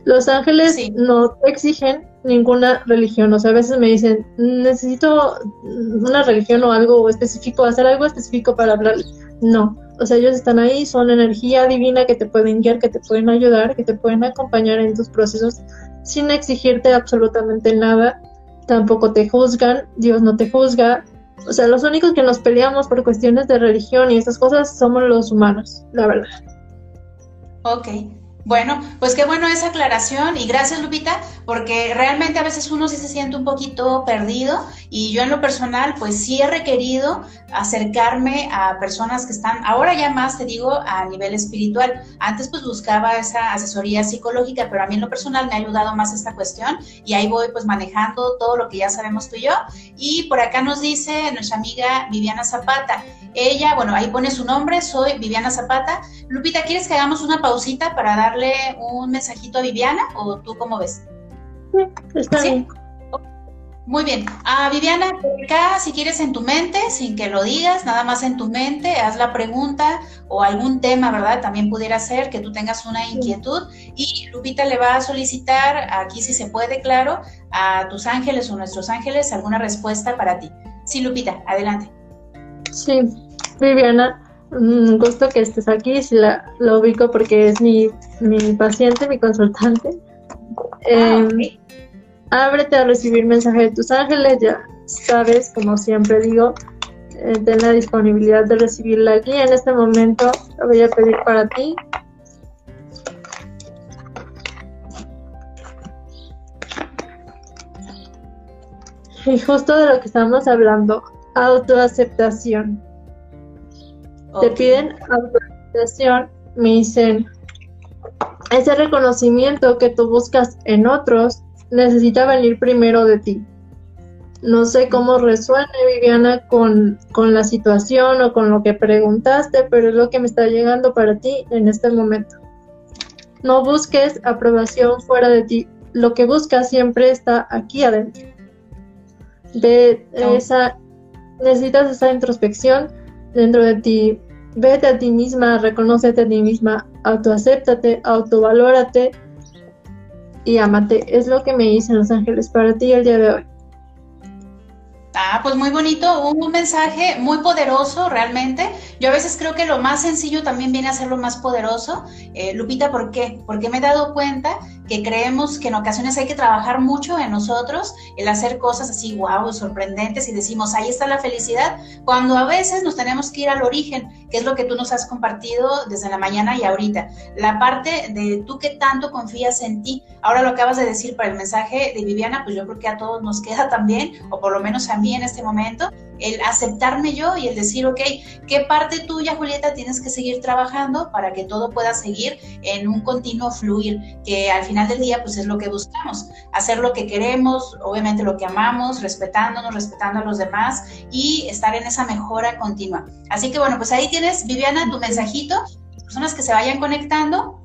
Los ángeles no exigen ninguna religión, o sea, a veces me dicen, necesito una religión o algo específico, hacer algo específico para hablar. No, o sea, ellos están ahí, son energía divina que te pueden guiar, que te pueden ayudar, que te pueden acompañar en tus procesos sin exigirte absolutamente nada. Tampoco te juzgan, Dios no te juzga, o sea, los únicos que nos peleamos por cuestiones de religión y esas cosas somos los humanos, la verdad. Ok, bueno, pues qué bueno esa aclaración y gracias Lupita, porque realmente a veces uno sí se siente un poquito perdido y yo en lo personal pues sí he requerido acercarme a personas que están ahora ya más te digo a nivel espiritual. Antes pues buscaba esa asesoría psicológica, pero a mí en lo personal me ha ayudado más esta cuestión y ahí voy pues manejando todo lo que ya sabemos tú y yo. Y por acá nos dice nuestra amiga Viviana Zapata, ella, bueno, ahí pone su nombre, soy Viviana Zapata. Lupita, ¿quieres que hagamos una pausita para un mensajito a Viviana o tú cómo ves? Sí, está bien. Muy bien. A Viviana, acá, si quieres en tu mente, sin que lo digas, nada más en tu mente, haz la pregunta o algún tema, ¿verdad? También pudiera ser que tú tengas una inquietud y Lupita le va a solicitar, aquí si se puede, claro, a tus ángeles o nuestros ángeles alguna respuesta para ti. Sí, Lupita, adelante. Sí, Viviana, un gusto que estés aquí, si la, ubico porque es mi, paciente, mi consultante. Ah, em, ábrete a recibir mensaje de tus ángeles, ya sabes, como siempre digo, eh, ten la disponibilidad de recibirla aquí. En este momento la voy a pedir para ti. Y justo de lo que estamos hablando, autoaceptación. Te piden autorización, me dicen, ese reconocimiento que tú buscas en otros necesita venir primero de ti. No sé cómo resuene, Viviana, con, con la situación o con lo que preguntaste, pero es lo que me está llegando para ti en este momento. No busques aprobación fuera de ti. Lo que buscas siempre está aquí adentro. De esa, necesitas esa introspección dentro de ti Vete a ti misma, reconócete a ti misma, autoacéptate, autovalórate y amate. Es lo que me dicen los ángeles para ti el día de hoy. Ah, pues muy bonito, un, mensaje muy poderoso realmente. Yo a veces creo que lo más sencillo también viene a ser lo más poderoso. Eh, Lupita, ¿por qué? Porque me he dado cuenta que creemos que en ocasiones hay que trabajar mucho en nosotros, el hacer cosas así, wow, sorprendentes y decimos, ahí está la felicidad, cuando a veces nos tenemos que ir al origen, que es lo que tú nos has compartido desde la mañana y ahorita. La parte de tú que tanto confías en ti. Ahora lo acabas de decir para el mensaje de Viviana, pues yo creo que a todos nos queda (laughs) también, o por lo menos a mí en este momento, el aceptarme yo y el decir, ok, ¿qué parte tuya, Julieta, tienes que seguir trabajando para que todo pueda seguir en un continuo fluir? Que al final del día, pues es lo que buscamos, hacer lo que queremos, obviamente lo que amamos, respetándonos, respetando a los demás y estar en esa mejora continua. Así que bueno, pues ahí tienes, Viviana, tu mensajito, personas que se vayan conectando.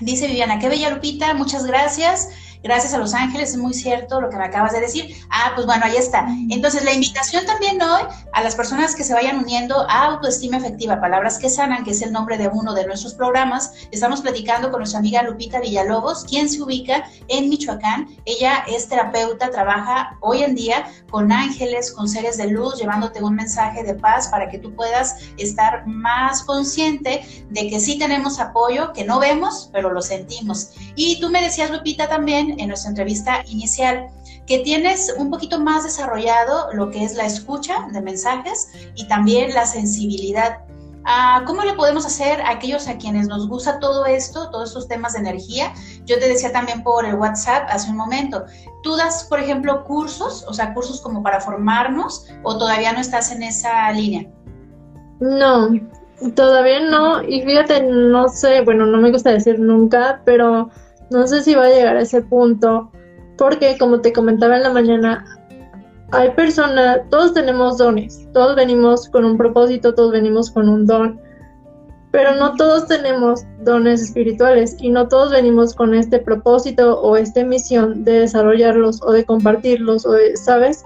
Dice Viviana, qué bella Lupita, muchas gracias. Gracias a Los Ángeles, es muy cierto lo que me acabas de decir. Ah, pues bueno, ahí está. Entonces, la invitación también hoy a las personas que se vayan uniendo a Autoestima Efectiva, Palabras que Sanan, que es el nombre de uno de nuestros programas. Estamos platicando con nuestra amiga Lupita Villalobos, quien se ubica en Michoacán. Ella es terapeuta, trabaja hoy en día con ángeles, con seres de luz, llevándote un mensaje de paz para que tú puedas estar más consciente de que sí tenemos apoyo, que no vemos, pero lo sentimos. Y tú me decías, Lupita, también en nuestra entrevista inicial, que tienes un poquito más desarrollado lo que es la escucha de mensajes y también la sensibilidad. Ah, ¿Cómo le podemos hacer a aquellos a quienes nos gusta todo esto, todos estos temas de energía? Yo te decía también por el WhatsApp hace un momento, ¿tú das, por ejemplo, cursos, o sea, cursos como para formarnos o todavía no estás en esa línea? No, todavía no. Y fíjate, no sé, bueno, no me gusta decir nunca, pero no sé si va a llegar a ese punto, porque como te comentaba en la mañana, hay personas, todos tenemos dones, todos venimos con un propósito, todos venimos con un don, pero no todos tenemos dones espirituales y no todos venimos con este propósito o esta misión de desarrollarlos o de compartirlos, o ¿sabes?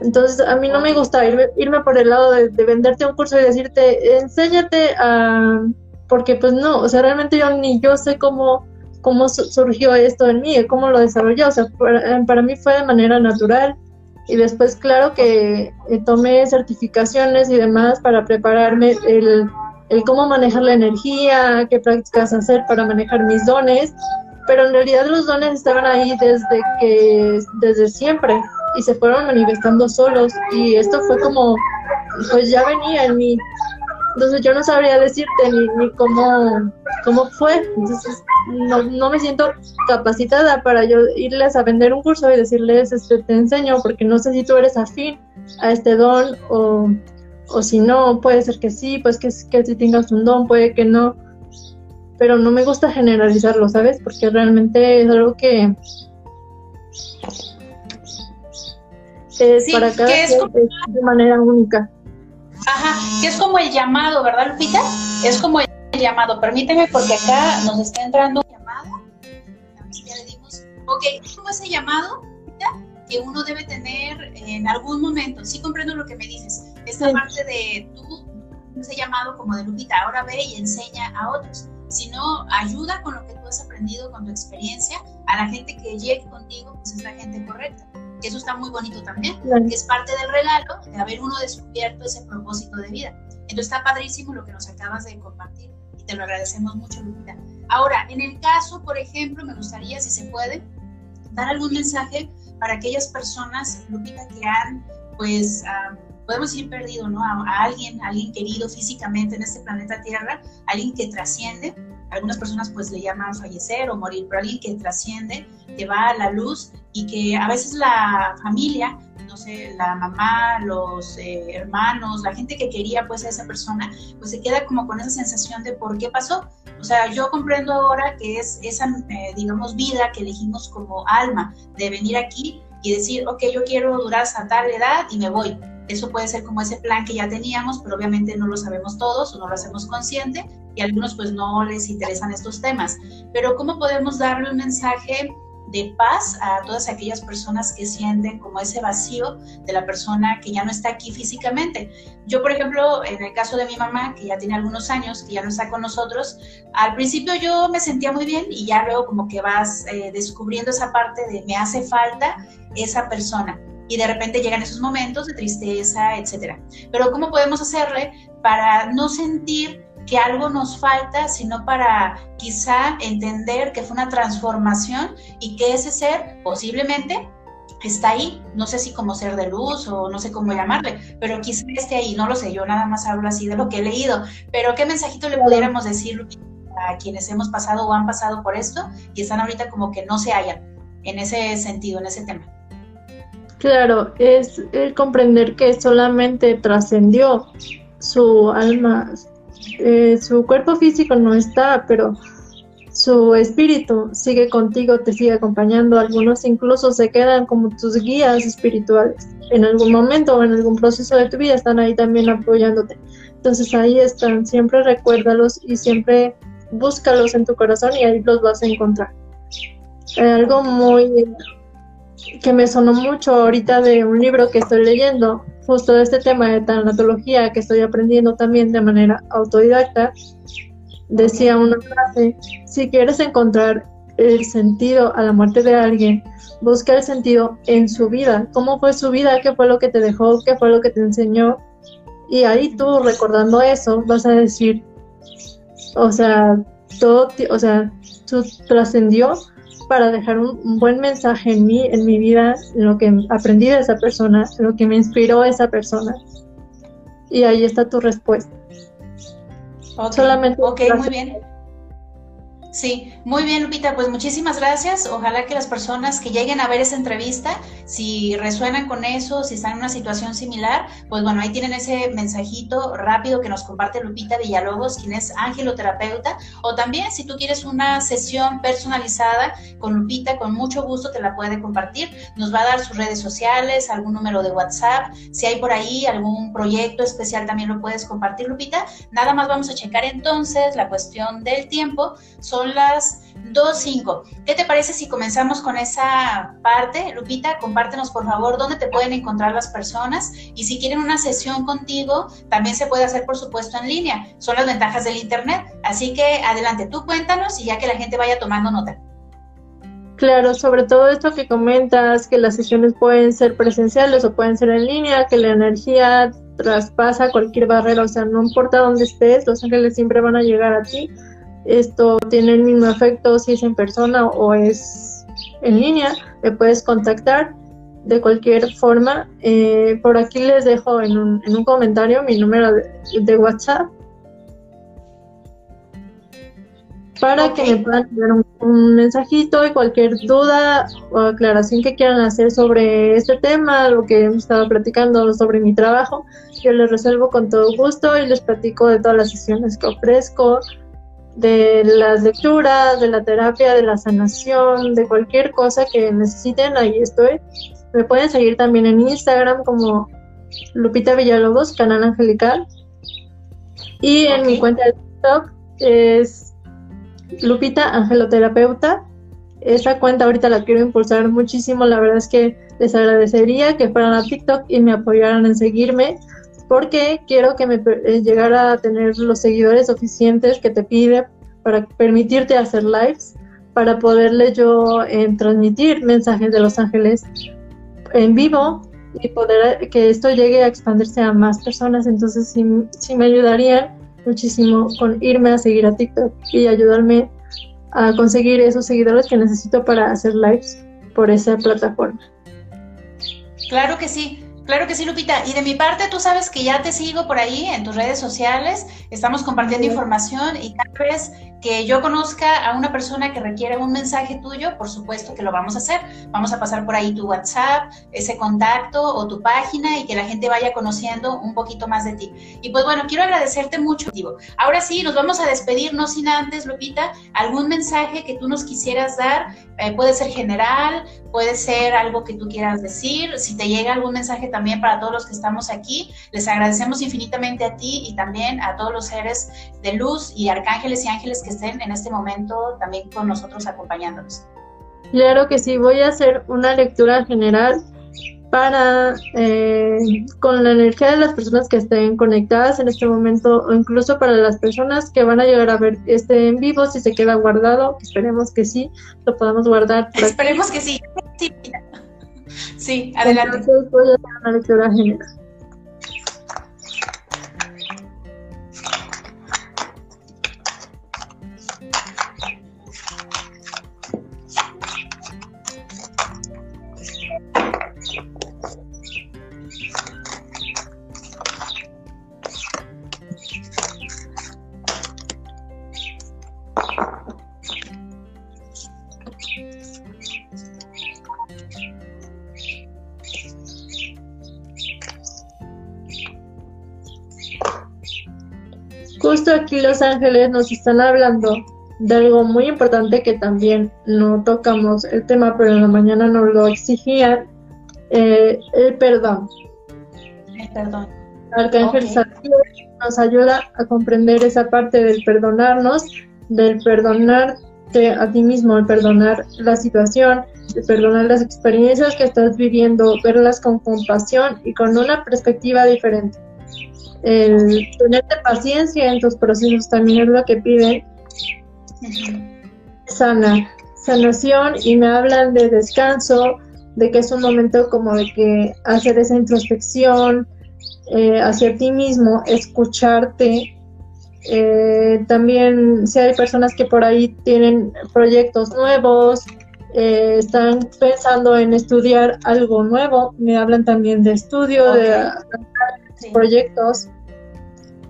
Entonces a mí no me gusta irme, irme por el lado de, venderte un curso y decirte, enséñate a... Porque pues no, o sea, realmente yo ni yo sé cómo, cómo surgió esto en mí, cómo lo desarrollé, o sea, para, para mí fue de manera natural. Y después claro que eh, tomé certificaciones y demás para prepararme el, cómo manejar la energía, qué prácticas hacer para manejar mis dones, pero en realidad los dones estaban ahí desde que desde siempre. Y se fueron manifestando solos. Y esto fue como, pues ya venía en mí. Entonces yo no sabría decirte ni, ni cómo, cómo fue. Entonces no, no, me siento capacitada para yo irles a vender un curso y decirles, este, te enseño, porque no sé si tú eres afín a este don o, o si no, puede ser que sí, pues que, que si tengas un don, puede que no. Pero no me gusta generalizarlo, ¿sabes? Porque realmente es algo que para cada es de manera única. Ajá, que es como el llamado, ¿verdad, Lupita? Es como el llamado. Permíteme porque acá nos está entrando un llamado. Ya le dimos. Ok, es como ese llamado que uno debe tener en algún momento. Sí comprendo lo que me dices. Esta parte de tú, ese llamado como de Lupita, ahora ve y enseña a otros. Sino ayuda con lo que tú has aprendido, con tu experiencia, a la gente que llegue contigo, pues es la gente correcta que eso está muy bonito también, que es parte del regalo de haber uno descubierto ese propósito de vida. Entonces está padrísimo lo que nos acabas de compartir y te lo agradecemos mucho, Lupita. Ahora, en el caso, por ejemplo, me gustaría, si se puede, dar algún mensaje para aquellas personas, Lupita, que han, pues, podemos decir perdido, ¿no? A, a, alguien, a alguien querido físicamente en este planeta Tierra, alguien que trasciende, algunas personas pues le llaman fallecer o morir, pero alguien que trasciende, que va a la luz y que a veces la familia, no sé, la mamá, los eh, hermanos, la gente que quería pues a esa persona, pues se queda como con esa sensación de por qué pasó. O sea, yo comprendo ahora que es esa, eh, digamos, vida que elegimos como alma de venir aquí y decir, ok, yo quiero durar hasta tal edad y me voy. Eso puede ser como ese plan que ya teníamos, pero obviamente no lo sabemos todos o no lo hacemos consciente y a algunos pues no les interesan estos temas. Pero ¿cómo podemos darle un mensaje de paz a todas aquellas personas que sienten como ese vacío de la persona que ya no está aquí físicamente. Yo, por ejemplo, en el caso de mi mamá, que ya tiene algunos años, que ya no está con nosotros, al principio yo me sentía muy bien y ya luego como que vas eh, descubriendo esa parte de me hace falta esa persona y de repente llegan esos momentos de tristeza, etcétera. Pero ¿cómo podemos hacerle para no sentir que algo nos falta, sino para quizá entender que fue una transformación y que ese ser posiblemente está ahí, no sé si como ser de luz o no sé cómo llamarle, pero quizá esté ahí, no lo sé, yo nada más hablo así de lo que he leído, pero ¿qué mensajito le pudiéramos decir a quienes hemos pasado o han pasado por esto y están ahorita como que no se hallan en ese sentido, en ese tema? Claro, es el comprender que solamente trascendió su alma, eh, su cuerpo físico no está, pero su espíritu sigue contigo, te sigue acompañando. Algunos incluso se quedan como tus guías espirituales. En algún momento o en algún proceso de tu vida están ahí también apoyándote. Entonces ahí están, siempre recuérdalos y siempre búscalos en tu corazón y ahí los vas a encontrar. algo muy que me sonó mucho ahorita de un libro que estoy leyendo justo de este tema de tanatología que estoy aprendiendo también de manera autodidacta, decía una frase, si quieres encontrar el sentido a la muerte de alguien, busca el sentido en su vida, cómo fue su vida, qué fue lo que te dejó, qué fue lo que te enseñó, y ahí tú recordando eso vas a decir, o sea, todo, o sea, trascendió para dejar un, buen mensaje en mí, en mi vida, en lo que aprendí de esa persona, en lo que me inspiró esa persona. Y ahí está tu respuesta. Solamente. Ok, muy bien. Sí, muy bien, Lupita. Pues muchísimas gracias. Ojalá que las personas que lleguen a ver esa entrevista, si resuenan con eso, si están en una situación similar, pues bueno, ahí tienen ese mensajito rápido que nos comparte Lupita Villalobos, quien es angeloterapeuta. O también, si tú quieres una sesión personalizada con Lupita, con mucho gusto te la puede compartir. Nos va a dar sus redes sociales, algún número de WhatsApp. Si hay por ahí algún proyecto especial, también lo puedes compartir, Lupita. Nada más vamos a checar entonces la cuestión del tiempo son las 2.05. ¿Qué te parece si comenzamos con esa parte? Lupita, compártenos por favor dónde te pueden encontrar las personas y si quieren una sesión contigo, también se puede hacer por supuesto en línea. Son las ventajas del Internet. Así que adelante, tú cuéntanos y ya que la gente vaya tomando nota. Claro, sobre todo esto que comentas, que las sesiones pueden ser presenciales o pueden ser en línea, que la energía traspasa cualquier barrera, o sea, no importa dónde estés, los ángeles siempre van a llegar a ti esto tiene el mismo efecto si es en persona o es en línea, me puedes contactar de cualquier forma. Eh, por aquí les dejo en un, en un comentario mi número de, WhatsApp para que me puedan enviar un, mensajito y cualquier duda o aclaración que quieran hacer sobre este tema, lo que hemos estado platicando sobre mi trabajo, yo les resuelvo con todo gusto y les platico de todas las sesiones que ofrezco, de las lecturas, de la terapia, de la sanación, de cualquier cosa que necesiten, ahí estoy. Me pueden seguir también en Instagram como Lupita Villalobos, canal angelical. Y en mi cuenta de TikTok es Lupita Angeloterapeuta. Esa cuenta ahorita la quiero impulsar muchísimo. La verdad es que les agradecería que fueran a TikTok y me apoyaran en seguirme porque quiero que me eh, llegara a tener los seguidores suficientes que te pide para permitirte hacer lives, para poderle yo eh, transmitir mensajes de los ángeles en vivo y poder eh, que esto llegue a expandirse a más personas. Entonces sí, sí me ayudarían muchísimo con irme a seguir a TikTok y ayudarme a conseguir esos seguidores que necesito para hacer lives por esa plataforma. Claro que sí. Claro que sí, Lupita. Y de mi parte, tú sabes que ya te sigo por ahí en tus redes sociales. Estamos compartiendo información y cada vez que yo conozca a una persona que requiere un mensaje tuyo, por supuesto que lo vamos a hacer. Vamos a pasar por ahí tu WhatsApp, ese contacto o tu página y que la gente vaya conociendo un poquito más de ti. Y pues bueno, quiero agradecerte mucho. Ahora sí, nos vamos a despedir, no sin antes, Lupita, algún mensaje que tú nos quisieras dar. Eh, puede ser general, puede ser algo que tú quieras decir. Si te llega algún mensaje también para todos los que estamos aquí, les agradecemos infinitamente a ti y también a todos los seres de luz y arcángeles y ángeles que estén en este momento también con nosotros acompañándonos. Claro que sí, voy a hacer una lectura general para eh, con la energía de las personas que estén conectadas en este momento o incluso para las personas que van a llegar a ver este en vivo si se queda guardado esperemos que sí lo podamos guardar esperemos que sí. Sí, adelante. Entonces voy a hacer una lectura general Justo aquí Los Ángeles nos están hablando de algo muy importante que también no tocamos el tema, pero en la mañana nos lo exigían, eh, el perdón. El perdón. Arcángel nos ayuda a comprender esa parte del perdonarnos, del perdonarte a ti mismo, el perdonar la situación, el perdonar las experiencias que estás viviendo, verlas con compasión y con una perspectiva diferente. El tenerte paciencia en tus procesos también es lo que piden. Sana, sanación y me hablan de descanso, de que es un momento como de que hacer esa introspección, eh, hacia ti mismo, escucharte. Eh, también si hay personas que por ahí tienen proyectos nuevos, eh, están pensando en estudiar algo nuevo, me hablan también de estudio, de proyectos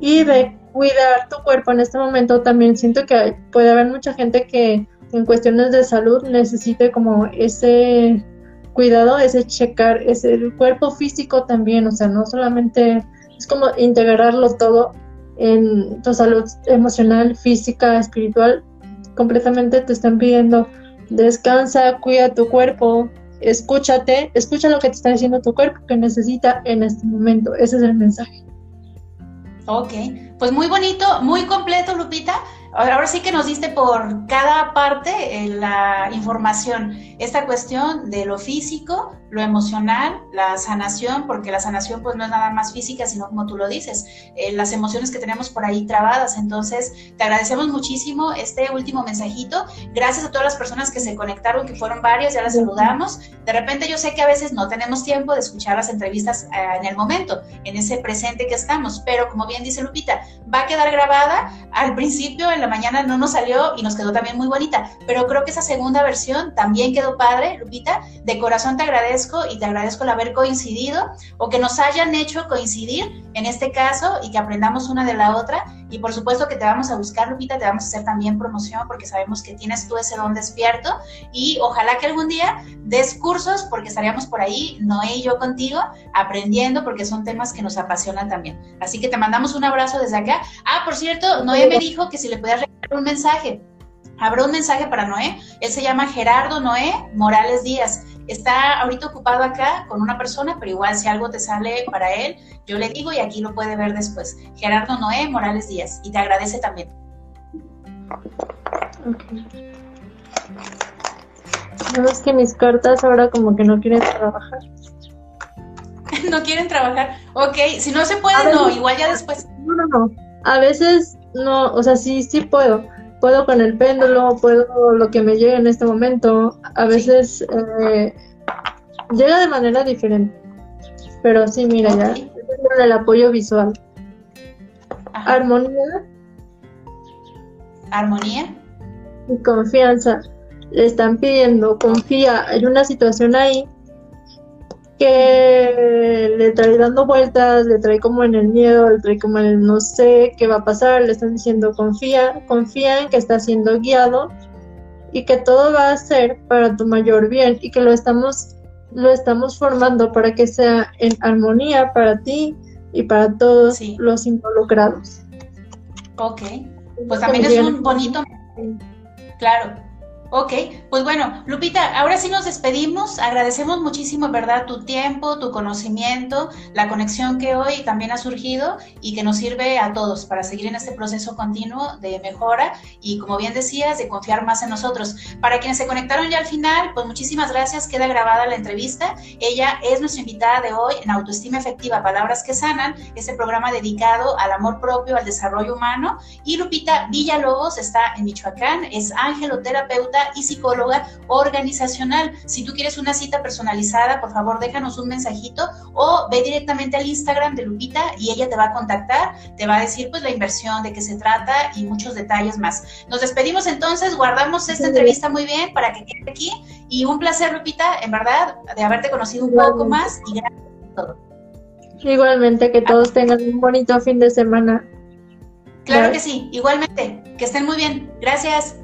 y de cuidar tu cuerpo en este momento también siento que puede haber mucha gente que en cuestiones de salud necesite como ese cuidado, ese checar, ese el cuerpo físico también, o sea, no solamente es como integrarlo todo en tu salud emocional, física, espiritual, completamente te están pidiendo descansa, cuida tu cuerpo, escúchate, escucha lo que te está diciendo tu cuerpo que necesita en este momento. Ese es el mensaje. Ok, pues muy bonito, muy completo, Lupita. Ahora sí que nos diste por cada parte eh, la información, esta cuestión de lo físico, lo emocional, la sanación, porque la sanación pues no es nada más física, sino como tú lo dices, eh, las emociones que tenemos por ahí trabadas. Entonces, te agradecemos muchísimo este último mensajito. Gracias a todas las personas que se conectaron, que fueron varias, ya las saludamos. De repente yo sé que a veces no tenemos tiempo de escuchar las entrevistas eh, en el momento, en ese presente que estamos, pero como bien dice Lupita, va a quedar grabada al principio, la mañana no nos salió y nos quedó también muy bonita, pero creo que esa segunda versión también quedó padre, Lupita. De corazón te agradezco y te agradezco el haber coincidido o que nos hayan hecho coincidir en este caso y que aprendamos una de la otra. Y por supuesto que te vamos a buscar, Lupita, te vamos a hacer también promoción porque sabemos que tienes tú ese don despierto y ojalá que algún día des cursos porque estaríamos por ahí, Noé y yo contigo, aprendiendo porque son temas que nos apasionan también. Así que te mandamos un abrazo desde acá. Ah, por cierto, Noé me dijo que si le podías regalar un mensaje. Habrá un mensaje para Noé. Él se llama Gerardo Noé Morales Díaz. Está ahorita ocupado acá con una persona, pero igual si algo te sale para él, yo le digo y aquí lo puede ver después. Gerardo Noé Morales Díaz. Y te agradece también. No es que mis cartas ahora como que no quieren trabajar. (laughs) no quieren trabajar. Ok, si no se puede, no, igual ya después. No, no, no. A veces no, o sea, sí, sí puedo. Puedo con el péndulo, puedo lo que me llegue en este momento. A veces eh, llega de manera diferente. Pero sí, mira, ya. El apoyo visual. Armonía. Armonía. Y confianza. Le están pidiendo, confía. Hay una situación ahí que le trae dando vueltas, le trae como en el miedo, le trae como en el no sé qué va a pasar, le están diciendo confía, confía en que está siendo guiado y que todo va a ser para tu mayor bien y que lo estamos lo estamos formando para que sea en armonía para ti y para todos los involucrados. Ok, pues también es un bonito, claro, Ok, pues bueno, Lupita, ahora sí nos despedimos. Agradecemos muchísimo, ¿verdad? Tu tiempo, tu conocimiento, la conexión que hoy también ha surgido y que nos sirve a todos para seguir en este proceso continuo de mejora y, como bien decías, de confiar más en nosotros. Para quienes se conectaron ya al final, pues muchísimas gracias. Queda grabada la entrevista. Ella es nuestra invitada de hoy en Autoestima Efectiva, Palabras que Sanan, este programa dedicado al amor propio, al desarrollo humano. Y Lupita Villalobos está en Michoacán, es y psicóloga organizacional. Si tú quieres una cita personalizada, por favor déjanos un mensajito o ve directamente al Instagram de Lupita y ella te va a contactar, te va a decir pues la inversión, de qué se trata y muchos detalles más. Nos despedimos entonces, guardamos esta entrevista muy bien para que quede aquí y un placer Lupita, en verdad, de haberte conocido un poco más y gracias por todo. Igualmente, que todos tengan un bonito fin de semana. Claro que sí, igualmente. Que estén muy bien. Gracias.